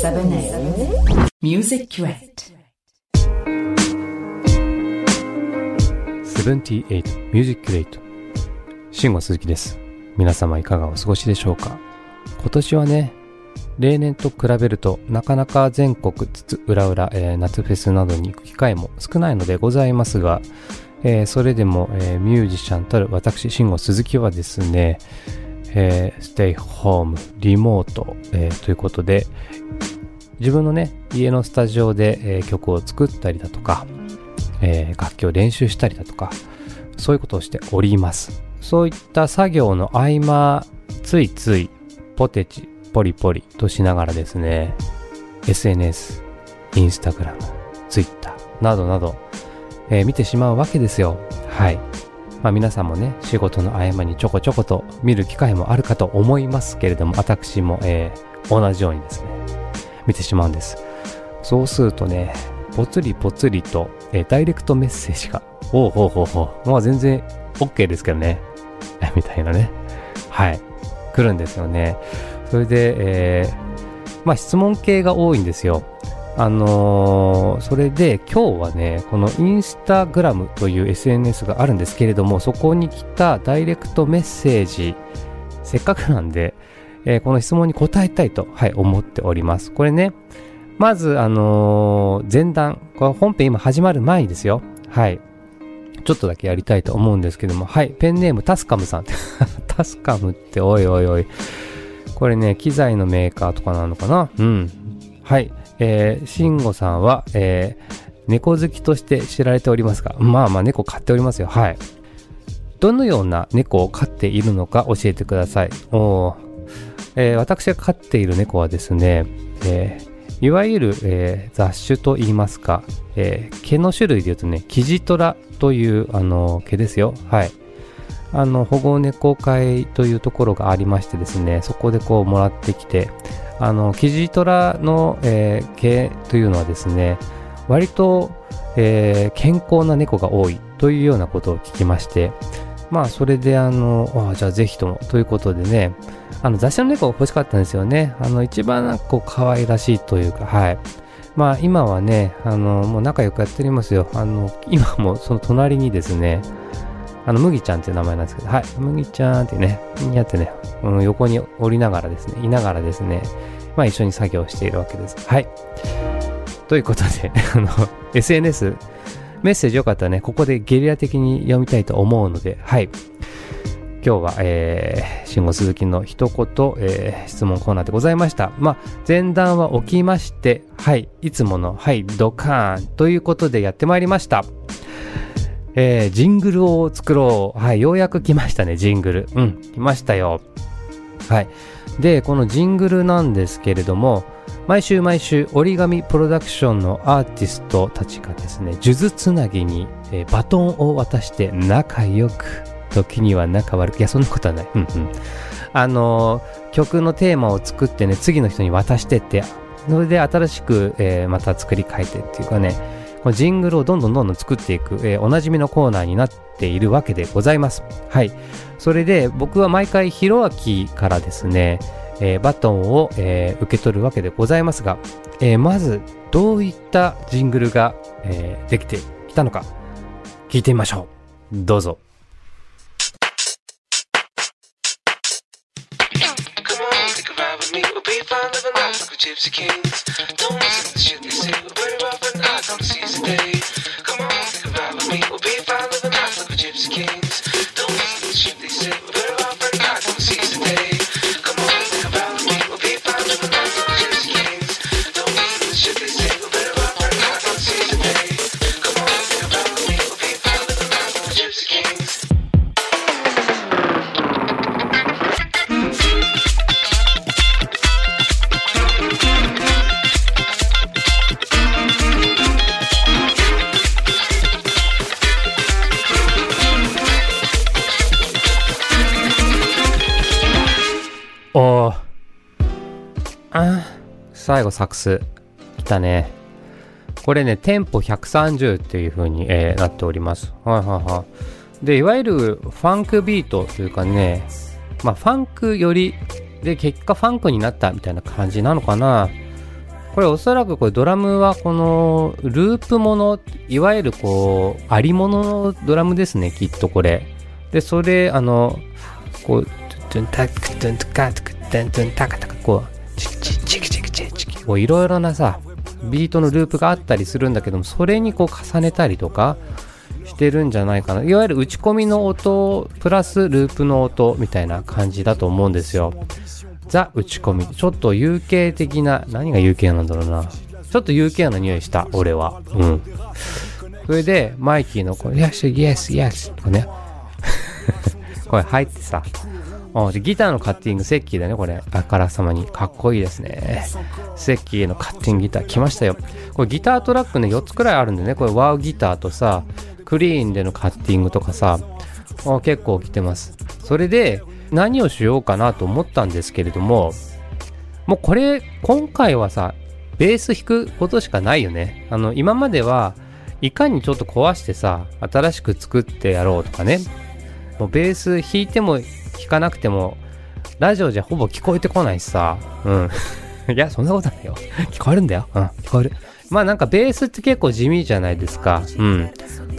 78 Music Crate 78ミュージックレイト慎吾鈴木です。皆様いかがお過ごしでしょうか？今年はね例年と比べるとなかなか全国つつ裏裏、えー夏フェスなどに行く機会も少ないのでございますが、えーそれでも、えーミュージシャンたる私慎吾鈴木はですね、えーステイホームリモート、えーということで自分のね家のスタジオで、えー曲を作ったりだとか、え楽器を練習したりだとかそういうことをしております。そういった作業の合間ついついポテチポリポリとしながらですね SNS インスタグラムツイッターなどなど、えー見てしまうわけですよ。はい。まあ皆さんもね仕事の合間にちょこちょこと見る機会もあるかと思いますけれども私も、えー同じようにですね見てしまうんですそうするとねぽつりぽつりと、えーダイレクトメッセージが、おうほうほうほう、まあ全然 OK ですけどね、みたいなね、はい、来るんですよね。それで、えーまあ質問系が多いんですよ。あのーそれで今日はね、このインスタグラムという SNS があるんですけれども、そこに来たダイレクトメッセージ、せっかくなんで、えーこの質問に答えたいと、はい、思っております。これね、まず、あのー前段、これ本編今始まる前にですよ。はい。ちょっとだけやりたいと思うんですけども、はい、ペンネームタスカムさん。タスカムって、おいおいおい。これね、機材のメーカーとかなのかな？うん。はい。えー、シンゴさんは、えー、猫好きとして知られておりますが、まあまあ猫飼っておりますよ。はい。どのような猫を飼っているのか教えてください。おえー私が飼っている猫はですね、えーいわゆる、えー雑種と言いますか、え毛の種類で言うとね、キジトラという、あの毛ですよ。はい。あの、保護猫会というところがありましてですね、そこでこうもらってきて、あの、キジトラの、えー毛というのはですね、割と、えー健康な猫が多いというようなことを聞きまして、まあ、それであの、あじゃあぜひともということでね、あの雑種の猫が欲しかったんですよね。あの一番かこう可愛らしいというか、はい。まあ今はね、あのもう仲良くやっておりますよ。あの今もその隣にですね、あの麦ちゃんっていう名前なんですけど、はい、麦ちゃんってね、やってね、うん横に降りながらですね、いながらですね、まあ一緒に作業しているわけです。はい。ということで、あの SNS メッセージよかったらね、ここでゲリラ的に読みたいと思うので、はい。今日は、えー、慎吾鈴木の一言、えー質問コーナーでございました。まあ、前段は起きまして、はい、いつもの、はい、ドカーンということでやってまいりました。えー、ジングルを作ろう。はい、ようやく来ましたね、ジングル。うん、来ましたよ。はい。で、このジングルなんですけれども、毎週毎週折り紙プロダクションのアーティストたちがですね、数珠つなぎに、えーバトンを渡して仲良く、時には仲悪く、いや、そんなことはない。うんうん。あのー曲のテーマを作ってね、次の人に渡してって、それで新しく、えーまた作り変えてっていうかね、ジングルをどんどんどんどん作っていく、えーおなじみのコーナーになっているわけでございます。はい。それで僕は毎回ヒロアキからですね、えーバトンを、えー受け取るわけでございますが、えーまずどういったジングルが、えーできてきたのか聞いてみましょう。どうぞ。Gypsy kings. Don't listen to shit they say. stage. 最後サックス。来たね。これね、テンポ130っていう風に、えーなっております。はいはいはい。で、いわゆるファンクビートというかね、まあファンクより、で、結果ファンクになったみたいな感じなのかな。これおそらくこれドラムはこのループもの、いわゆるこう、ありもののドラムですね、きっとこれ。で、それ、あの、こう、トゥンタクトゥントゥカトゥントゥンタカタカ、こう、チキチキチキチキチキチキ、こういろいろなさ、ビートのループがあったりするんだけども、それにこう重ねたりとかしてるんじゃないかな。いわゆる打ち込みの音、プラスループの音みたいな感じだと思うんですよ。ザ打ち込み。ちょっと UK 的な、何が UK なんだろうな。ちょっと UK な匂いした、俺は。うん。それで、マイキーのこれ、Yes, Yes, Yes とかね。これ入ってさ。あギターのカッティング、セッキーだね、これ。あからさまに。かっこいいですね。セッキーのカッティングギター来ましたよ。これギタートラックね、4つくらいあるんでね。これワウギターとさ、クリーンでのカッティングとかさ、あ結構来てます。それで、何をしようかなと思ったんですけれども、もうこれ、今回はさ、ベース弾くことしかないよね。あの、今までは、いかにちょっと壊してさ、新しく作ってやろうとかね。もうベース弾いても弾かなくても、ラジオじゃほぼ聞こえてこないしさ。うん。いや、そんなことないよ。聞こえるんだよ。うん、聞こえる。まあなんかベースって結構地味じゃないですか。うん。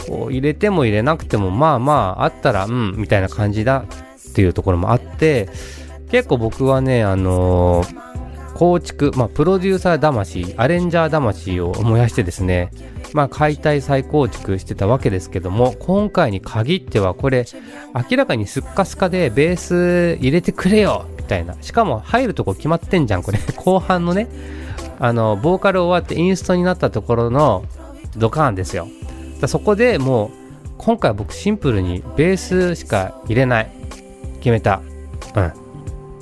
こう入れても入れなくても、まあまあ、あったら、うん、みたいな感じだっていうところもあって、結構僕はね、あのー構築、まあ、プロデューサー魂、アレンジャー魂を燃やしてですね、まあ、解体再構築してたわけですけども、今回に限ってはこれ、明らかにスッカスカでベース入れてくれよみたいな。しかも入るとこ決まってんじゃん、これ。後半のね、あの、ボーカル終わってインストになったところのドカーンですよ。だそこでもう、今回僕シンプルにベースしか入れない。決めた。うん。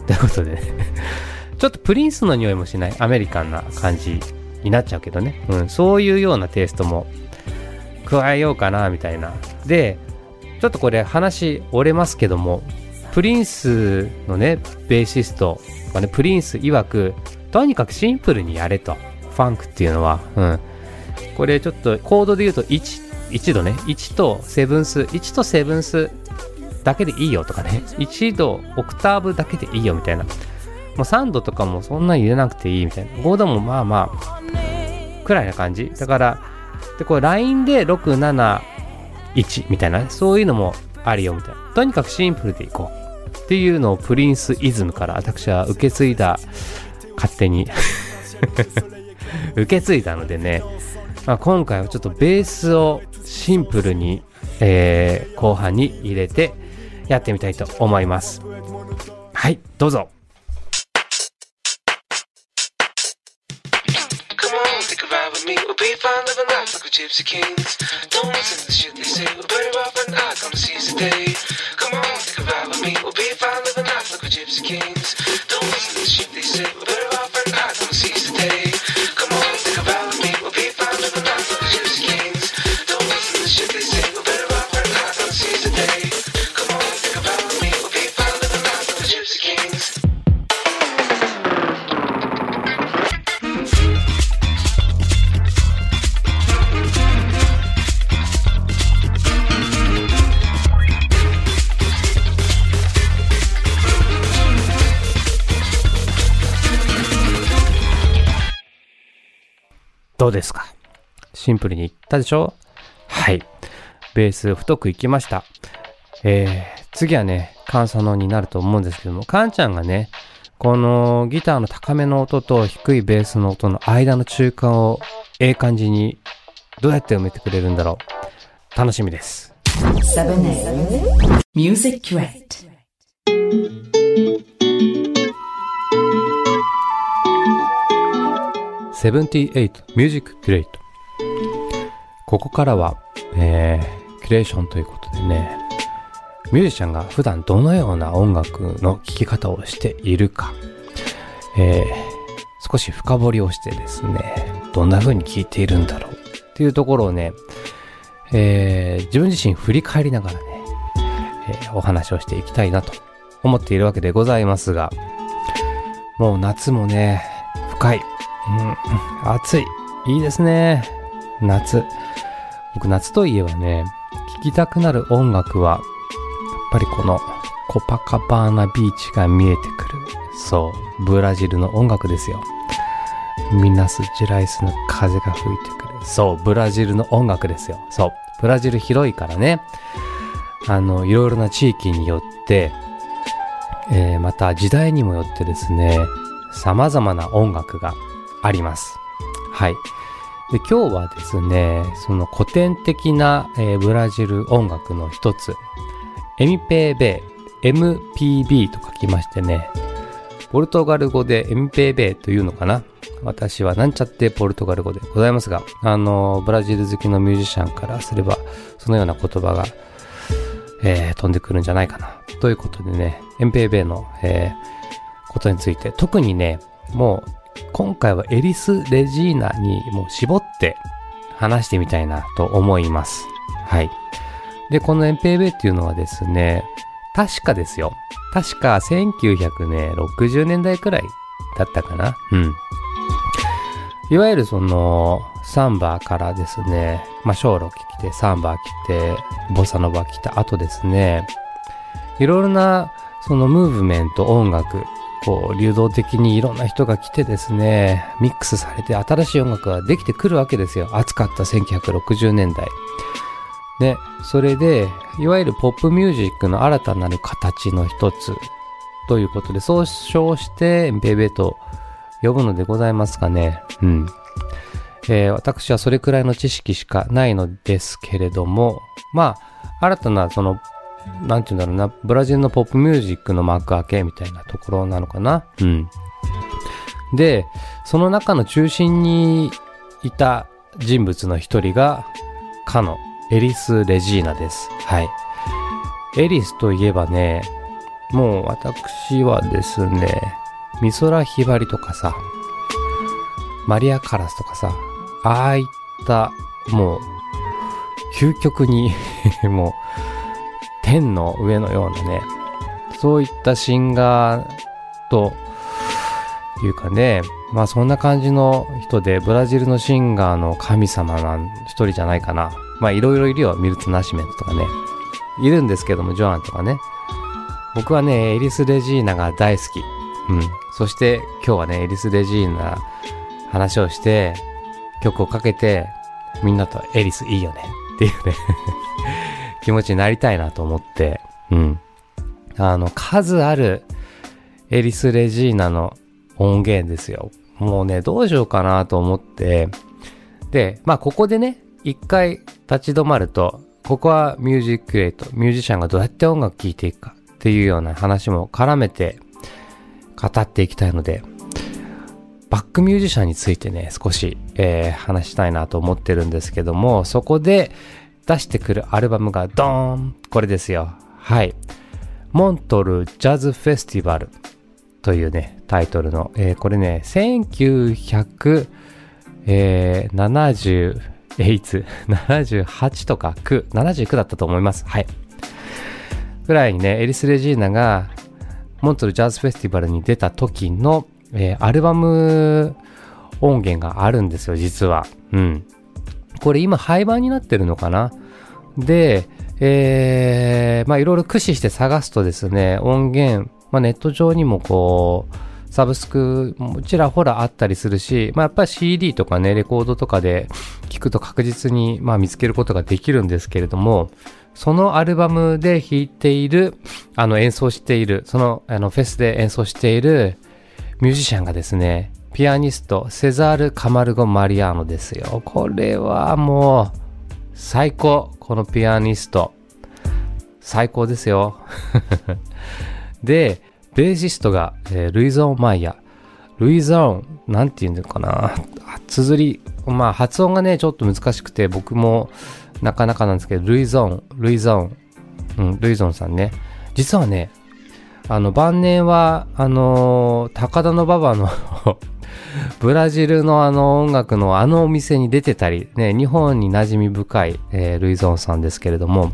ということで。ちょっとプリンスの匂いもしないアメリカンな感じになっちゃうけどね。うん。そういうようなテイストも加えようかな、みたいな。で、ちょっとこれ話折れますけども、プリンスのね、ベーシストはね、プリンス曰く、とにかくシンプルにやれと。ファンクっていうのは。うん。これちょっとコードで言うと1、1度ね。1とセブンス、1とセブンスだけでいいよとかね。1度、オクターブだけでいいよみたいな。もう3度とかもそんなに入れなくていいみたいな。5度もまあまあ、くらいな感じ。だから、で、これ LINE で6、7、1みたいなね。そういうのもあるよみたいな。とにかくシンプルでいこう。っていうのをプリンスイズムから私は受け継いだ、勝手に 受け継いだのでね、まあ、今回はちょっとベースをシンプルに、えー後半に入れてやってみたいと思います。はい、どうぞ。Come on, take a ride with me. We'll be fine living life like we're gypsy kings. Don't listen to the shit they say. We're better off at night, gonna seize the day. Come on, take a ride with me. We'll be fine living life like we're gypsy kings. Don't listen to the shit they say. We're better シンプルにいったでしょ？はい。ベース太くいきました。えー、次はね、カンサノになると思うんですけども、カンちゃんがね、このギターの高めの音と低いベースの音の間の中間をええ感じにどうやって埋めてくれるんだろう。楽しみです。7A Music Crate. 78 Music Crate ここからは、えー、キュレーションということでねミュージシャンが普段どのような音楽の聴き方をしているか、えー、少し深掘りをしてですねどんな風に聴いているんだろうっていうところをね、えー、自分自身振り返りながらね、えーお話をしていきたいなと思っているわけでございますがもう夏もね深いうん、暑い。いいですね。夏。僕、夏といえばね、聴きたくなる音楽は、やっぱりこの、コパカバーナビーチが見えてくる。そう、ブラジルの音楽ですよ。ミナス・ジライスの風が吹いてくる。そう、ブラジルの音楽ですよ。そう。ブラジル広いからね。あの、いろいろな地域によって、えーまた時代にもよってですね、様々な音楽があります。はい。で、今日はですね、その古典的な、えーブラジル音楽の一つ、エミペーベー、MPB と書きましてね、ポルトガル語でエミペーベーというのかな私はなんちゃってポルトガル語でございますが、あの、ブラジル好きのミュージシャンからすれば、そのような言葉が、えー飛んでくるんじゃないかな。ということでね、エンペーベーの、えーことについて、特にね、もう、今回はエリス・レジーナにもう絞って話してみたいなと思います。はい。で、このエンペーベっていうのはですね、確かですよ。確か1960年代くらいだったかな。うん。いわゆるその、サンバーからですね、まあ、ショーロ来て、サンバー来て、ボサノバ来た後ですね、いろいろな、そのムーブメント、音楽、こう、流動的にいろんな人が来てですね、ミックスされて新しい音楽ができてくるわけですよ。熱かった1960年代。で、それで、いわゆるポップミュージックの新たなる形の一つということで、総称して、ベベと呼ぶのでございますかね。うん。えー私はそれくらいの知識しかないのですけれども、まあ、新たなその、なんて言うんだろうな、ブラジルのポップミュージックの幕開けみたいなところなのかな。うん。で、その中の中心にいた人物の一人が、かのエリス・レジーナです。はい。エリスといえばね、もう私はですね、美空ひばりとかさ、マリア・カラスとかさ、ああいった、もう、究極に、もう、天の上のようなね、そういったシンガーというかね、まあそんな感じの人で、ブラジルのシンガーの神様なん一人じゃないかな。まあいろいろいるよ、ミルツ・ナシメントとかね。いるんですけども、ジョアンとかね。僕はね、エリス・レジーナが大好き。うん。そして今日はね、エリス・レジーナ話をして、曲をかけて、みんなとエリスいいよねっていうね、気持ちになりたいなと思って、うん。あの、数あるエリス・レジーナの音源ですよ。もうね、どうしようかなと思って、で、まあここでね、一回立ち止まると、ここはミュージックエイト、ミュージシャンがどうやって音楽聴いていくかっていうような話も絡めて語っていきたいので、バックミュージシャンについてね、少し、えー話したいなと思ってるんですけども、そこで出してくるアルバムがドーンこれですよ。はい。モントルジャズフェスティバルというね、タイトルの、えーこれね、1978、えー、78とか9、79だったと思います。はい。ぐらいにね、エリス・レジーナが、モントルジャズフェスティバルに出た時の、えーアルバム音源があるんですよ、実は。うん。これ今廃盤になってるのかな？で、えー、まあいろいろ駆使して探すとですね、音源、まあネット上にもこう、サブスクもちらほらあったりするし、まあやっぱり CD とかね、レコードとかで聞くと確実にまあ見つけることができるんですけれども、そのアルバムで弾いている、あの演奏している、そのあのフェスで演奏しているミュージシャンがですね、ピアニスト、セザール・カマルゴ・マリアーノですよ。これはもう、最高。このピアニスト。最高ですよ。で、ベーシストが、えールイゾーン・マイヤ。ルイゾーン、なんて言うんだかな。綴り、まあ発音がね、ちょっと難しくて、僕もなかなかなんですけど、ルイゾーン、ルイゾーン、うん、ルイゾーンさんね。実はね、あの、晩年は、あのー高田の馬場のブラジルのあの音楽のあのお店に出てたり、ね、日本に馴染み深い、えールイゾーンさんですけれども、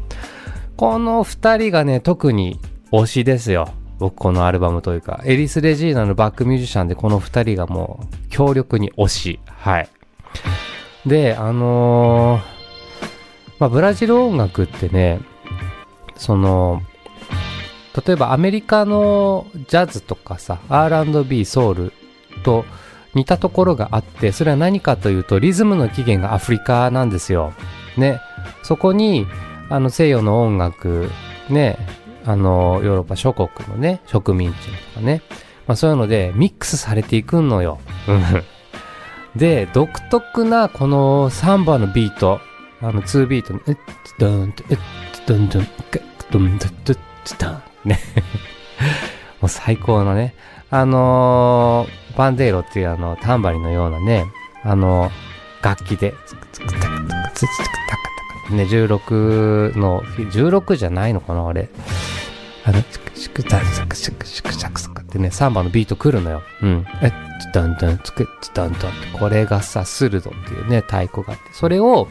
この二人がね、特に推しですよ。僕このアルバムというか、エリス・レジーナのバックミュージシャンでこの二人がもう強力に推し。はい。で、あのーまあ、ブラジル音楽ってね、その、例えばアメリカのジャズとかさ、R&B、ソウルと似たところがあって、それは何かというと、リズムの起源がアフリカなんですよ。ね。そこに、あの、西洋の音楽、ね、あの、ヨーロッパ諸国のね、植民地とかね、まあそういうので、ミックスされていくのよ。で、独特なこのサンバのビート、あの、2ビートの、えっ、ドンと、えっ、ドンドン、ガッドンドンドンドン、ね。もう最高のね、あのーバンデーロっていうあの、タンバリンのようなね、あのー楽器で、ツクツクタカタカツツクタカタカね、16の、16じゃないのかな、あれ。あの、シクシクタシクシクシクシクシクってね、サンバのビート来るのよ。うん。え、ツダンダン、ツクツダンダンって、これがさ、スルドっていうね、太鼓があって、それを、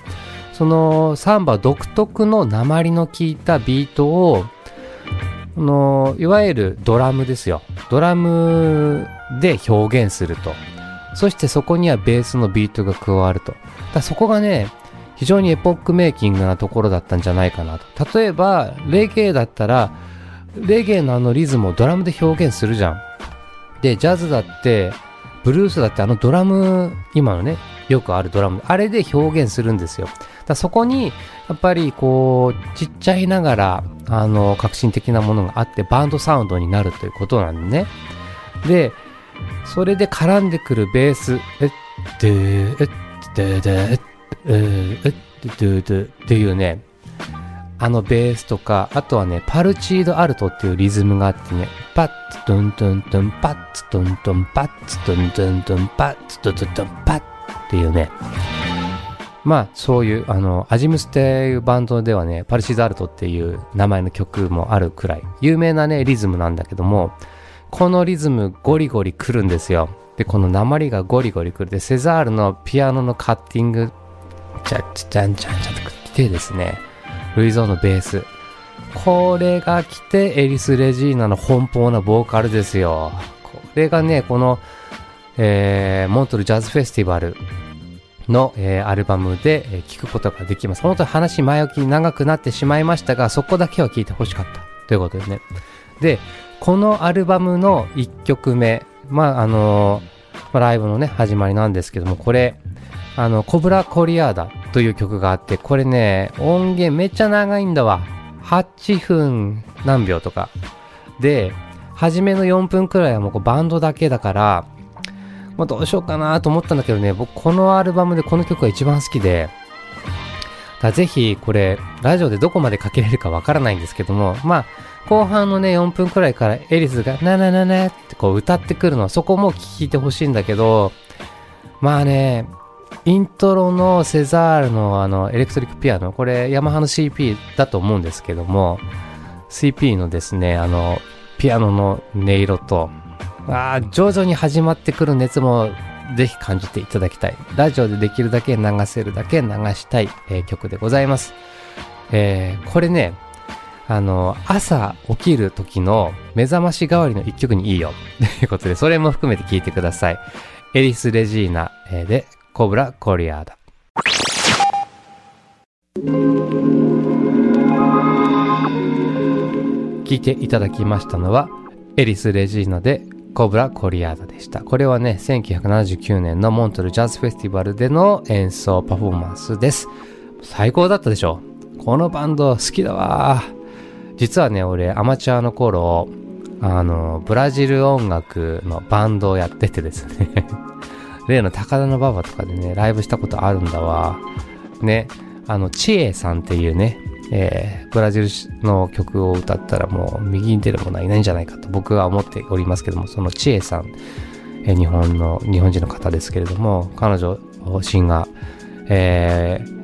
その、サンバ独特の鉛の効いたビートを、あのいわゆるドラムですよ。ドラムで表現すると。そしてそこにはベースのビートが加わると。だそこがね、非常にエポックメイキングなところだったんじゃないかなと。例えば、レゲエだったら、レゲエのあのリズムをドラムで表現するじゃん。で、ジャズだって、ブルースだってあのドラム、今のね、よくあるドラム、あれで表現するんですよ。だそこに、やっぱりこう、ちっちゃいながら、あの、革新的なものがあって、バンドサウンドになるということなんでね。で、それで絡んでくるベース、えっ、で、え、でで、え、え、ででっていうね、あのベースとか、あとはね、パルチードアルトっていうリズムがあってね、パッツトントントン、パッツトントン、パッツトントントン、パッツトントントン、パッツっていうね、まあ、そういう、あの、アジムスっていうバンドではね、パルシードアルトっていう名前の曲もあるくらい、有名なね、リズムなんだけども、このリズムゴリゴリ来るんですよ。で、この鉛がゴリゴリ来る。で、セザールのピアノのカッティング、チャッチャチャンチャンチャンって来てですね、ルイゾーのベース。これが来て、エリス・レジーナの奔放なボーカルですよ。これがね、この、えー、モントルジャズフェスティバルの、えーアルバムで、えーくことができます。本当に話前置き長くなってしまいましたが、そこだけは聞いてほしかった。ということですね。で、このアルバムの1曲目、まあ、あのライブのね、始まりなんですけども、これ、あの、コブラコリアーダという曲があって、これね、音源めっちゃ長いんだわ。8分何秒とか。で、初めの4分くらいはもうバンドだけだから、まあ、どうしようかなと思ったんだけどね、僕このアルバムでこの曲が一番好きで、だぜひこれ、ラジオでどこまでかけれるかわからないんですけども、まあ、後半のね、4分くらいからエリスが、ななななってこう歌ってくるのは、そこも聞いてほしいんだけど、まあね、イントロのセザールのあの、エレクトリックピアノ、これ、ヤマハの CP だと思うんですけども、CP のですね、あの、ピアノの音色と、あ徐々に始まってくる熱もぜひ感じていただきたい。ラジオでできるだけ流せるだけ流したい、えー曲でございます。えーこれね、あの、朝起きる時の目覚まし代わりの一曲にいいよ。ということで、それも含めて聞いてください。エリス・レジーナで、コブラ・コリアーダ。聞いていただきましたのは、エリス・レジーナでコブラ・コリアーダでした。これはね、1979年のモントルジャズフェスティバルでの演奏パフォーマンスです。最高だったでしょこのバンド好きだわ実はね、俺アマチュアの頃、あの、ブラジル音楽のバンドをやっててですね、例の高田馬場とかでね、ライブしたことあるんだわ。ね、あの、チエさんっていうね、えーブラジルの曲を歌ったらもう右に出る者はいないんじゃないかと僕は思っておりますけども、そのチエさん、えー日本の、日本人の方ですけれども、彼女、シンガー、えー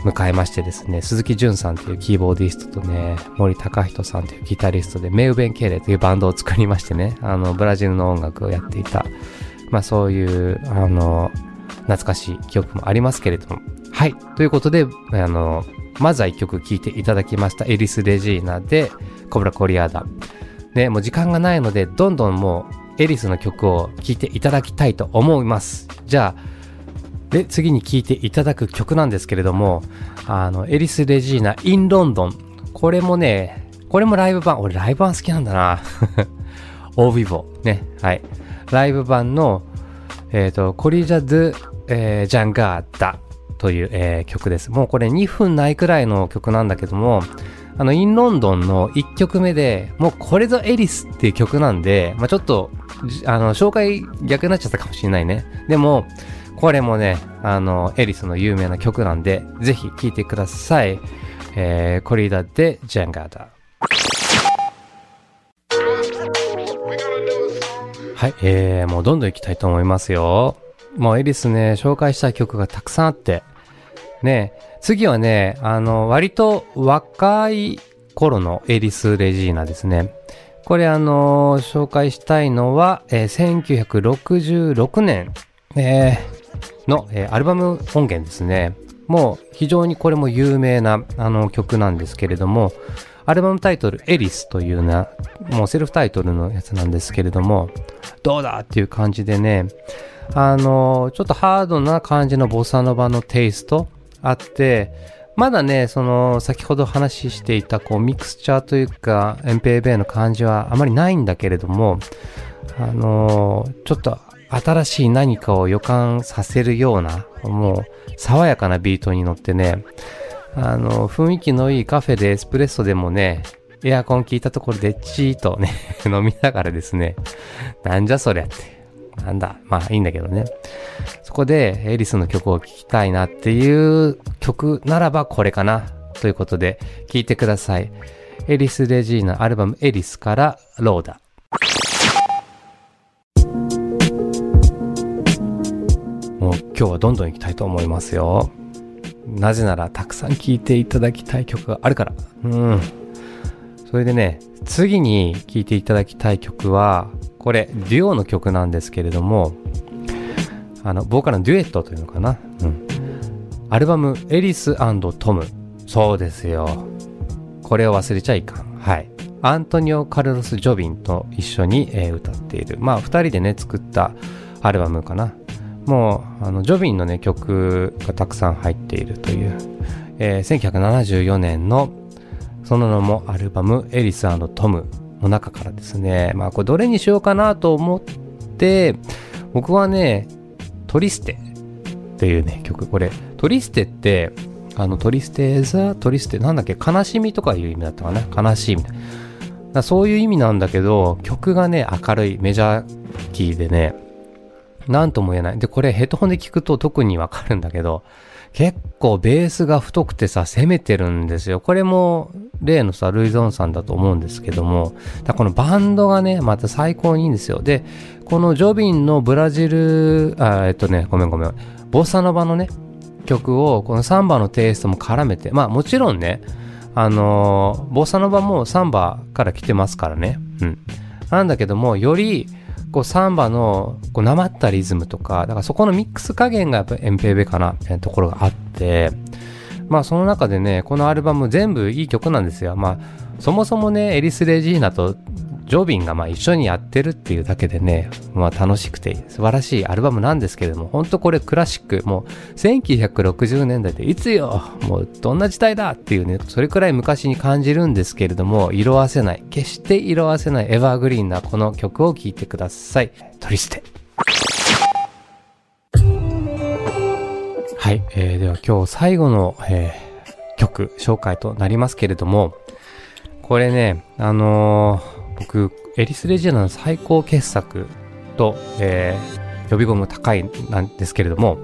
迎えましてですね、鈴木淳さんというキーボーディストとね、森高人さんというギタリストで、メウベン・ケーレというバンドを作りましてね、あの、ブラジルの音楽をやっていた、まあそういう、あの、懐かしい記憶もありますけれども。はい。ということで、あの、まずは一曲聴いていただきました。エリス・レジーナで、コブラ・コリアーダ。ね、もう時間がないので、どんどんもう、エリスの曲を聴いていただきたいと思います。じゃあ、で、次に聴いていただく曲なんですけれども、あの、エリス・レジーナ、イン・ロンドン。これもね、これもライブ版、俺ライブ版好きなんだな。オービボ。ね、はい。ライブ版の、えっ、と、コリジャ・ドゥ・えージャンガーダという、えー曲です。もうこれ2分ないくらいの曲なんだけども、あの、インロンドンの1曲目で、もうこれぞエリスっていう曲なんで、まあちょっと、あの、紹介逆になっちゃったかもしれないね。でも、これもね、あの、エリスの有名な曲なんで、ぜひ聴いてください。えー、コリーダでジャンガーダ。はい、えー、もうどんどん行きたいと思いますよ。もうエリスね、紹介したい曲がたくさんあって。ね、次はね、あの、割と若い頃のエリス・レジーナですね。これあの紹介したいのは、えー1966年、えーの、えーアルバム音源ですね。もう非常にこれも有名なあの曲なんですけれども、アルバムタイトルエリスというな、もうセルフタイトルのやつなんですけれども、どうだっていう感じでね、あのちょっとハードな感じのボサノバのテイストあって、まだね、その、先ほど話していた、こう、ミクスチャーというか、MPB の感じはあまりないんだけれども、あのちょっと新しい何かを予感させるような、もう、爽やかなビートに乗ってね、あの、雰囲気のいいカフェでエスプレッソでもね、エアコン効いたところでチーとね、飲みながらですね、なんじゃそりゃって。なんだ、まあいいんだけどね。そこでエリスの曲を聴きたいなっていう曲ならばこれかな。ということで、聴いてください。エリス・レジーナアルバムエリスからローダ。もう今日はどんどん行きたいと思いますよ。なぜならたくさん聴いていただきたい曲があるから。うん。それでね、次に聴いていただきたい曲は、これ、デュオの曲なんですけれども、あの、ボーカルのデュエットというのかな？うん。アルバム、エリストム。そうですよ。これを忘れちゃいかん。はい。アントニオ・カルロス・ジョビンと一緒に、えー歌っている。まあ、二人でね、作ったアルバムかな。もう、あの、ジョビンのね、曲がたくさん入っているという、えー1974年の、その名もアルバム、エリストムの中からですね、まあ、これどれにしようかなと思って、僕はね、トリステっていうね、曲。これ、トリステって、あの、トリステーザ、トリステ、なんだっけ、悲しみとかいう意味だったかな？悲しいみたいな。そういう意味なんだけど、曲がね、明るい、メジャーキーでね、なんとも言えない。で、これヘッドホンで聞くと特にわかるんだけど、結構ベースが太くてさ、攻めてるんですよ。これも、例のさ、ルイゾンさんだと思うんですけども、だこのバンドがね、また最高にいいんですよ。で、このジョビンのブラジル、あ、えっとね、ごめんごめん。ボサノバのね、曲を、このサンバのテイストも絡めて、まあもちろんね、あのーボサノバもサンバから来てますからね。うん。なんだけども、より、こうサンバのこうなまったリズムとか、だからそこのミックス加減がやっぱエンペーベかな、みたいなところがあって、まあその中でね、このアルバム全部いい曲なんですよ。まあ、そもそもね、エリス・レジーナとジョビンがまあ一緒にやってるっていうだけでね、まあ楽しくて素晴らしいアルバムなんですけれども、ほんとこれクラシック、もう1960年代でいつよもうどんな時代だっていうね、それくらい昔に感じるんですけれども、色あせない、決して色あせないエバーグリーンなこの曲を聴いてください。トリステ。はい、えー、では今日最後の、えー曲紹介となりますけれども、これね、あのー僕、エリス・レジェナの最高傑作と、えー呼び込みも高いなんですけれども、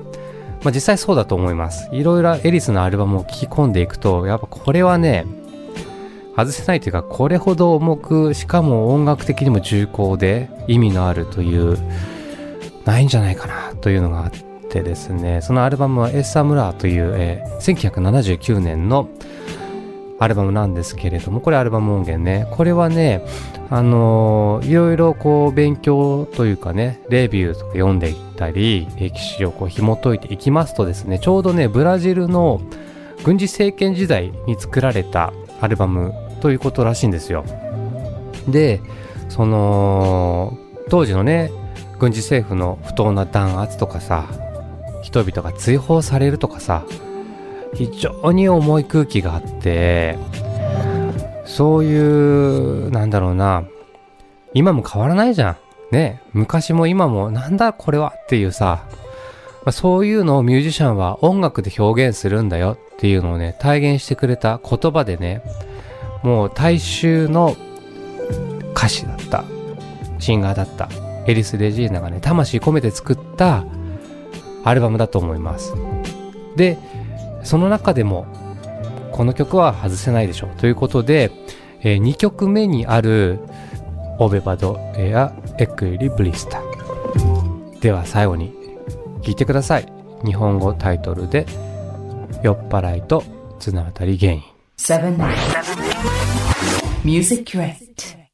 まあ、実際そうだと思います。いろいろエリスのアルバムを聴き込んでいくと、やっぱこれはね、外せないというか、これほど重く、しかも音楽的にも重厚で意味のあるという、ないんじゃないかなというのがあってですね、そのアルバムはエッサムラーという、えー1979年のアルバムなんですけれども、これアルバム音源ね。これはね、あのーいろいろこう勉強というかね、レビューとか読んでいったり、歴史をこう紐解いていきますとですね、ちょうどね、ブラジルの軍事政権時代に作られたアルバムということらしいんですよ。で、その、当時のね、軍事政府の不当な弾圧とかさ、人々が追放されるとかさ、非常に重い空気があって、そういう、なんだろうな、今も変わらないじゃん。ね、昔も今もなんだこれはっていうさ、まそういうのをミュージシャンは音楽で表現するんだよ。っていうのをね、体現してくれた言葉でね、もう大衆の歌手だった、シンガーだった、エリス・レジーナがね、魂込めて作ったアルバムだと思います。で、その中でも、この曲は外せないでしょう。ということで、え2曲目にあるオベバドエアエクリブリスタ。では最後に聞いてください。日本語タイトルで酔っ払いと綱渡り原因。Music Crate.